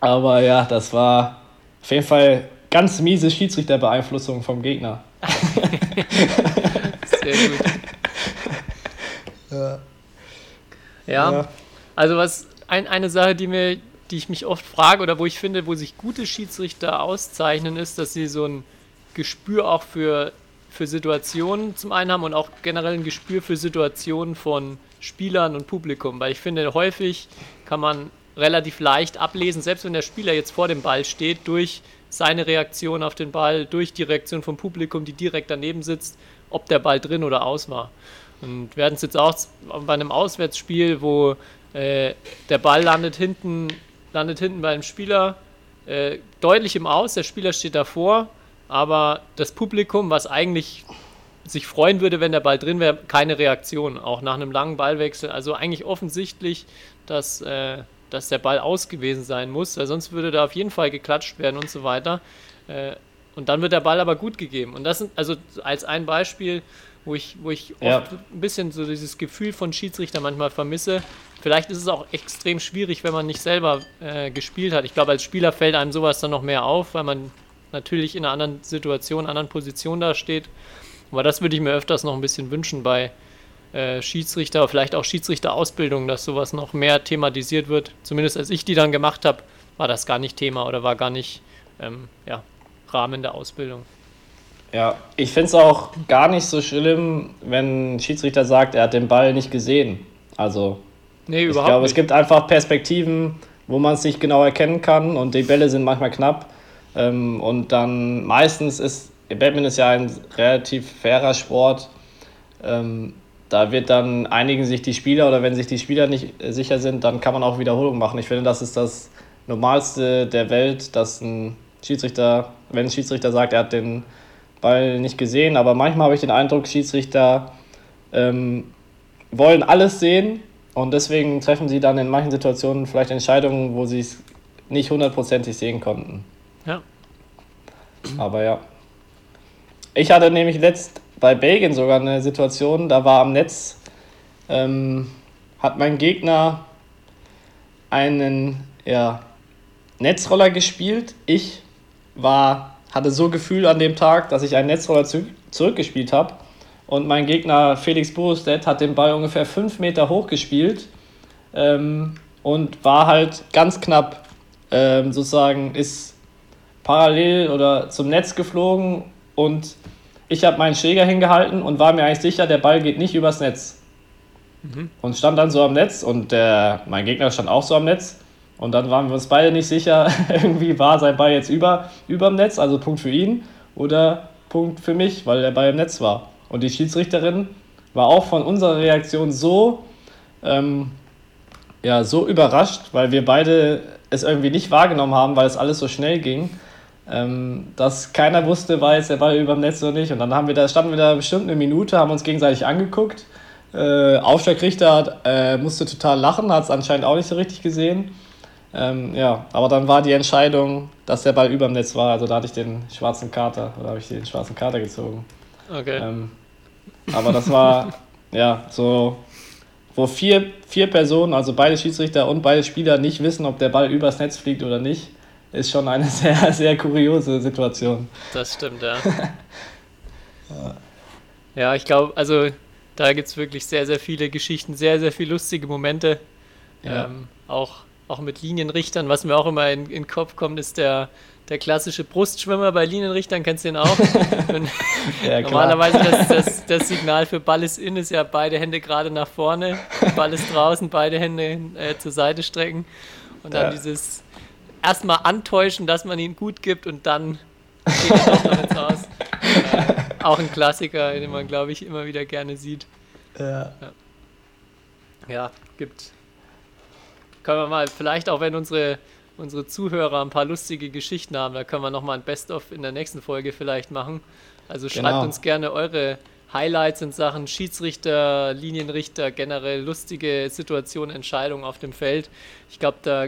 Aber ja, das war auf jeden Fall ganz miese Schiedsrichterbeeinflussung vom Gegner. Sehr gut. Ja. ja. Ja, also was ein, eine Sache, die mir, die ich mich oft frage oder wo ich finde, wo sich gute Schiedsrichter auszeichnen, ist, dass sie so ein Gespür auch für, für Situationen zum einen haben und auch generell ein Gespür für Situationen von Spielern und Publikum. Weil ich finde, häufig kann man relativ leicht ablesen, selbst wenn der Spieler jetzt vor dem Ball steht, durch seine Reaktion auf den Ball, durch die Reaktion vom Publikum, die direkt daneben sitzt, ob der Ball drin oder aus war. Und wir hatten es jetzt auch bei einem Auswärtsspiel, wo äh, der Ball landet hinten, landet hinten beim Spieler äh, deutlich im Aus, der Spieler steht davor, aber das Publikum, was eigentlich sich freuen würde, wenn der Ball drin wäre, keine Reaktion, auch nach einem langen Ballwechsel. Also eigentlich offensichtlich, dass äh, dass der Ball aus gewesen sein muss, weil sonst würde da auf jeden Fall geklatscht werden und so weiter. Äh, und dann wird der Ball aber gut gegeben. Und das sind also als ein Beispiel, wo ich, wo ich ja. oft ein bisschen so dieses Gefühl von Schiedsrichter manchmal vermisse. Vielleicht ist es auch extrem schwierig, wenn man nicht selber äh, gespielt hat. Ich glaube, als Spieler fällt einem sowas dann noch mehr auf, weil man natürlich in einer anderen Situation, einer anderen Position da steht. Aber das würde ich mir öfters noch ein bisschen wünschen bei, äh, Schiedsrichter, vielleicht auch Schiedsrichterausbildung, dass sowas noch mehr thematisiert wird. Zumindest als ich die dann gemacht habe, war das gar nicht Thema oder war gar nicht ähm, ja, Rahmen der Ausbildung. Ja, ich finde es auch gar nicht so schlimm, wenn ein Schiedsrichter sagt, er hat den Ball nicht gesehen. Also, nee, ich glaube, es gibt einfach Perspektiven, wo man es nicht genau erkennen kann und die Bälle sind manchmal knapp. Ähm, und dann meistens ist, Batman ist ja ein relativ fairer Sport. Ähm, da wird dann einigen sich die Spieler oder wenn sich die Spieler nicht sicher sind, dann kann man auch Wiederholung machen. Ich finde, das ist das Normalste der Welt, dass ein Schiedsrichter, wenn ein Schiedsrichter sagt, er hat den Ball nicht gesehen, aber manchmal habe ich den Eindruck, Schiedsrichter ähm, wollen alles sehen und deswegen treffen sie dann in manchen Situationen vielleicht Entscheidungen, wo sie es nicht hundertprozentig sehen konnten. Ja. Aber ja. Ich hatte nämlich letzt bei Belgien sogar eine Situation, da war am Netz, ähm, hat mein Gegner einen ja, Netzroller gespielt. Ich war, hatte so Gefühl an dem Tag, dass ich einen Netzroller zu, zurückgespielt habe. Und mein Gegner Felix Borustedt hat den Ball ungefähr fünf Meter hoch gespielt ähm, und war halt ganz knapp ähm, sozusagen, ist parallel oder zum Netz geflogen und ich habe meinen Schläger hingehalten und war mir eigentlich sicher, der Ball geht nicht übers Netz. Mhm. Und stand dann so am Netz und der, mein Gegner stand auch so am Netz. Und dann waren wir uns beide nicht sicher, irgendwie war sein Ball jetzt über, überm Netz, also Punkt für ihn, oder Punkt für mich, weil der Ball im Netz war. Und die Schiedsrichterin war auch von unserer Reaktion so, ähm, ja, so überrascht, weil wir beide es irgendwie nicht wahrgenommen haben, weil es alles so schnell ging ähm, dass keiner wusste, war jetzt der Ball über dem Netz oder nicht. Und dann haben wir da, standen wir da bestimmt eine Minute, haben uns gegenseitig angeguckt. Äh, Aufschlagrichter äh, musste total lachen, hat es anscheinend auch nicht so richtig gesehen. Ähm, ja, aber dann war die Entscheidung, dass der Ball über dem Netz war. Also da hatte ich den schwarzen Kater, oder habe ich den schwarzen Kater gezogen. Okay. Ähm, aber das war, ja, so, wo vier, vier Personen, also beide Schiedsrichter und beide Spieler nicht wissen, ob der Ball übers Netz fliegt oder nicht ist schon eine sehr, sehr kuriose Situation. Das stimmt, ja. ja. ich glaube, also da gibt es wirklich sehr, sehr viele Geschichten, sehr, sehr viele lustige Momente. Ja. Ähm, auch, auch mit Linienrichtern. Was mir auch immer in, in den Kopf kommt, ist der, der klassische Brustschwimmer bei Linienrichtern, kennst du den auch? Ja. Normalerweise das, das, das Signal für Ball ist in ist ja beide Hände gerade nach vorne, Ball ist draußen, beide Hände äh, zur Seite strecken und dann Ja. dieses erstmal antäuschen, dass man ihn gut gibt und dann geht er doch noch ins Aus. Äh, auch ein Klassiker, den man glaube ich immer wieder gerne sieht. Ja. Ja, gibt. Können wir mal, vielleicht auch wenn unsere, unsere Zuhörer ein paar lustige Geschichten haben, da können wir nochmal ein Best-of in der nächsten Folge vielleicht machen. Also schreibt Genau. uns gerne eure Highlights in Sachen Schiedsrichter, Linienrichter, generell lustige Situationen, Entscheidungen auf dem Feld. Ich glaube, da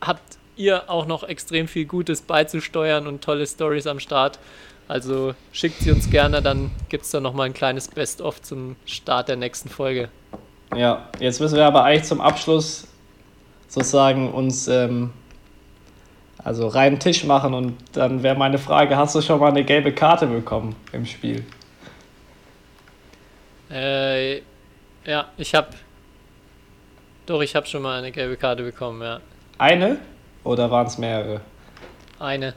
habt ihr auch noch extrem viel Gutes beizusteuern und tolle Stories am Start. Also schickt sie uns gerne, dann gibt es da nochmal ein kleines Best-of zum Start der nächsten Folge. Ja, jetzt müssen wir aber eigentlich zum Abschluss sozusagen uns ähm, also reinen Tisch machen und dann wäre meine Frage, hast du schon mal eine gelbe Karte bekommen im Spiel? Äh, ja, ich habe. Doch, ich habe schon mal eine gelbe Karte bekommen, ja. Eine oder waren es mehrere? Eine.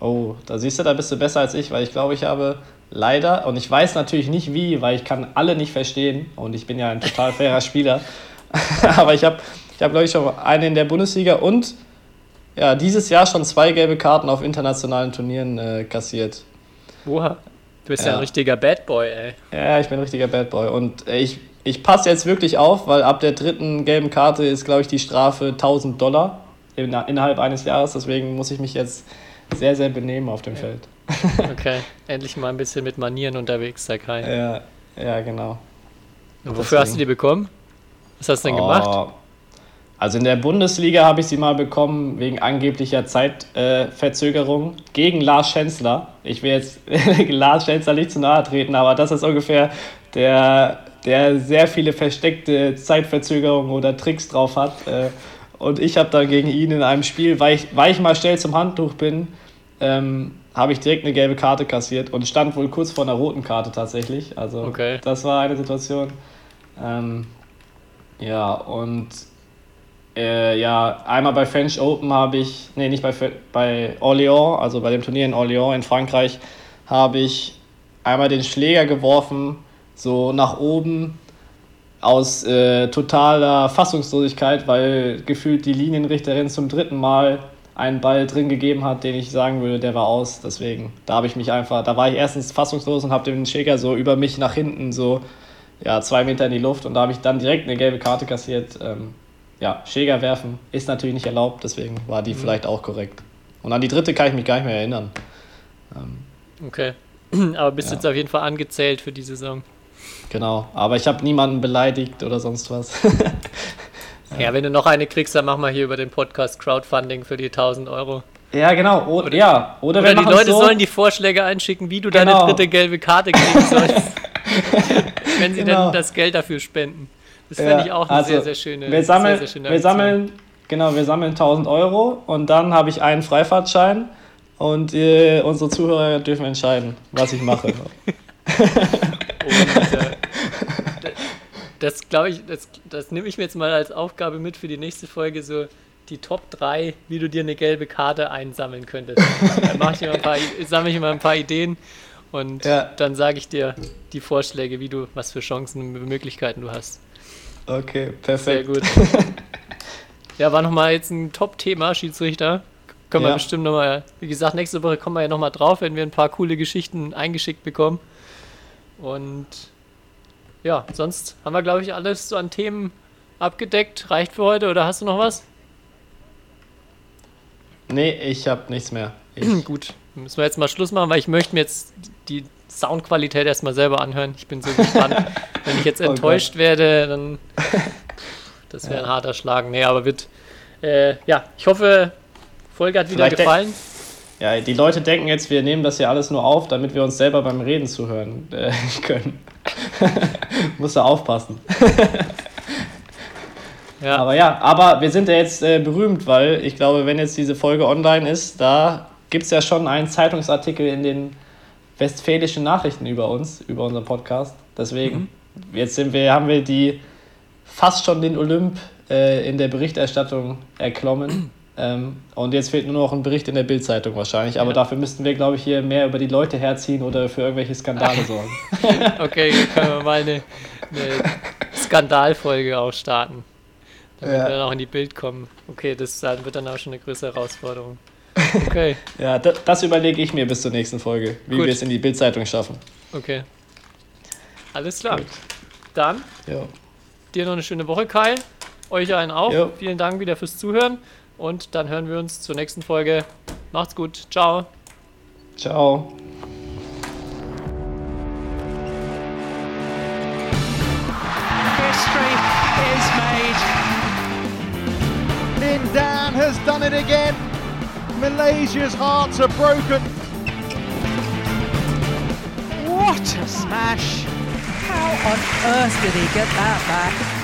Oh, da siehst du, da bist du besser als ich, weil ich glaube, ich habe leider, und ich weiß natürlich nicht wie, weil ich kann alle nicht verstehen und ich bin ja ein total fairer Spieler, aber ich habe, ich habe glaube ich, schon eine in der Bundesliga und ja, dieses Jahr schon zwei gelbe Karten auf internationalen Turnieren äh, kassiert. Oha. Du bist ja. Ja. ein richtiger Bad Boy, ey. Ja, ich bin ein richtiger Bad Boy und äh, ich, ich passe jetzt wirklich auf, weil ab der dritten gelben Karte ist, glaube ich, die Strafe 1000 Dollar innerhalb eines Jahres, deswegen muss ich mich jetzt sehr, sehr benehmen auf dem Feld. Okay. Endlich mal ein bisschen mit Manieren unterwegs, der Kai. Ja, ja, genau. Und wofür hast du die bekommen? Was hast du denn gemacht? Oh, Also in der Bundesliga habe ich sie mal bekommen wegen angeblicher Zeitverzögerung äh, gegen Lars Schänzler. Ich will jetzt Lars Schänzler nicht zu nahe treten, aber das ist ungefähr der, der sehr viele versteckte Zeitverzögerungen oder Tricks drauf hat. Äh, und ich habe dann gegen ihn in einem Spiel, weil ich, weil ich mal schnell zum Handtuch bin, ähm, habe ich direkt eine gelbe Karte kassiert und stand wohl kurz vor einer roten Karte tatsächlich. Also Okay. das war eine Situation. Ähm, ja, und äh, ja, einmal bei French Open habe ich, nee, nicht bei, bei Orléans, also bei dem Turnier in Orléans in Frankreich, habe ich einmal den Schläger geworfen, so nach oben, aus äh, totaler Fassungslosigkeit, weil gefühlt die Linienrichterin zum dritten Mal einen Ball drin gegeben hat, den ich sagen würde, der war aus. Deswegen, da habe ich mich einfach, da war ich erstens fassungslos und habe den Schläger so über mich nach hinten so ja, zwei Meter in die Luft und da habe ich dann direkt eine gelbe Karte kassiert. Ähm, ja, Schläger werfen ist natürlich nicht erlaubt, deswegen war die vielleicht auch korrekt. Und an die dritte kann ich mich gar nicht mehr erinnern. Okay. Aber bist Ja. jetzt auf jeden Fall angezählt für die Saison. Genau, aber ich habe niemanden beleidigt oder sonst was. Ja. wenn du noch eine kriegst, dann machen wir hier über den Podcast Crowdfunding für die 1000 Euro. ja, genau. O ja, oder, Oder die Leute so, sollen die Vorschläge einschicken, wie du Genau. deine dritte gelbe Karte kriegen sollst. wenn sie Genau. denn das Geld dafür spenden. Das fände ich auch eine also sehr, sehr schöne wir sammeln, sehr, sehr schöne wir sammeln, genau, wir sammeln 1000 Euro und dann habe ich einen Freifahrtschein und äh, unsere Zuhörer dürfen entscheiden, was ich mache. Und, das glaube ich, das, das nehme ich mir jetzt mal als Aufgabe mit für die nächste Folge, so die Top 3, wie du dir eine gelbe Karte einsammeln könntest. Dann mache ich immer ein paar, sammle ich immer ein paar Ideen und Ja. dann sage ich dir die Vorschläge, wie du, was für Chancen und Möglichkeiten du hast. Okay, Sehr perfekt. gut. Ja, war nochmal jetzt ein Top-Thema, Schiedsrichter. Können wir Ja. bestimmt nochmal, wie gesagt, nächste Woche kommen wir ja nochmal drauf, wenn wir ein paar coole Geschichten eingeschickt bekommen. Und ja, sonst haben wir, glaube ich, alles so an Themen abgedeckt. Reicht für heute oder hast du noch was? Nee, ich habe nichts mehr. Ich, Gut, müssen wir jetzt mal Schluss machen, weil ich möchte mir jetzt die Soundqualität erstmal selber anhören. Ich bin so gespannt. Wenn ich jetzt Oh enttäuscht werde, dann das wäre ein harter Schlag. Nee, aber wird äh, ja, ich hoffe, Folge hat wieder Vielleicht gefallen. ja, die Leute denken jetzt, wir nehmen das hier alles nur auf, damit wir uns selber beim Reden zuhören äh, können. Musst du aufpassen. Ja, Aber ja, aber wir sind ja jetzt äh, berühmt, weil ich glaube, wenn jetzt diese Folge online ist, da gibt es ja schon einen Zeitungsartikel in den westfälischen Nachrichten über uns, über unseren Podcast. Deswegen, jetzt sind wir, haben wir die fast schon den Olymp äh, in der Berichterstattung erklommen. Ähm, und jetzt fehlt nur noch ein Bericht in der Bildzeitung wahrscheinlich. Aber dafür müssten wir, glaube ich, hier mehr über die Leute herziehen oder für irgendwelche Skandale sorgen. Okay, können wir mal eine, eine Skandalfolge auch starten. Damit Ja. wir dann auch in die Bild kommen. Okay, das wird dann auch schon eine größere Herausforderung. Okay, Ja, das, das überlege ich mir bis zur nächsten Folge, wie Gut. wir es in die Bildzeitung schaffen. okay. Alles klar. Dann Ja. dir noch eine schöne Woche, Kai. Euch allen auch. Jo. Vielen Dank wieder fürs Zuhören. Und dann hören wir uns zur nächsten Folge. Macht's gut. Ciao. Ciao. History is made. Lin Dan has done it again. Malaysia's hearts are broken. What a smash! How on earth did he get that back?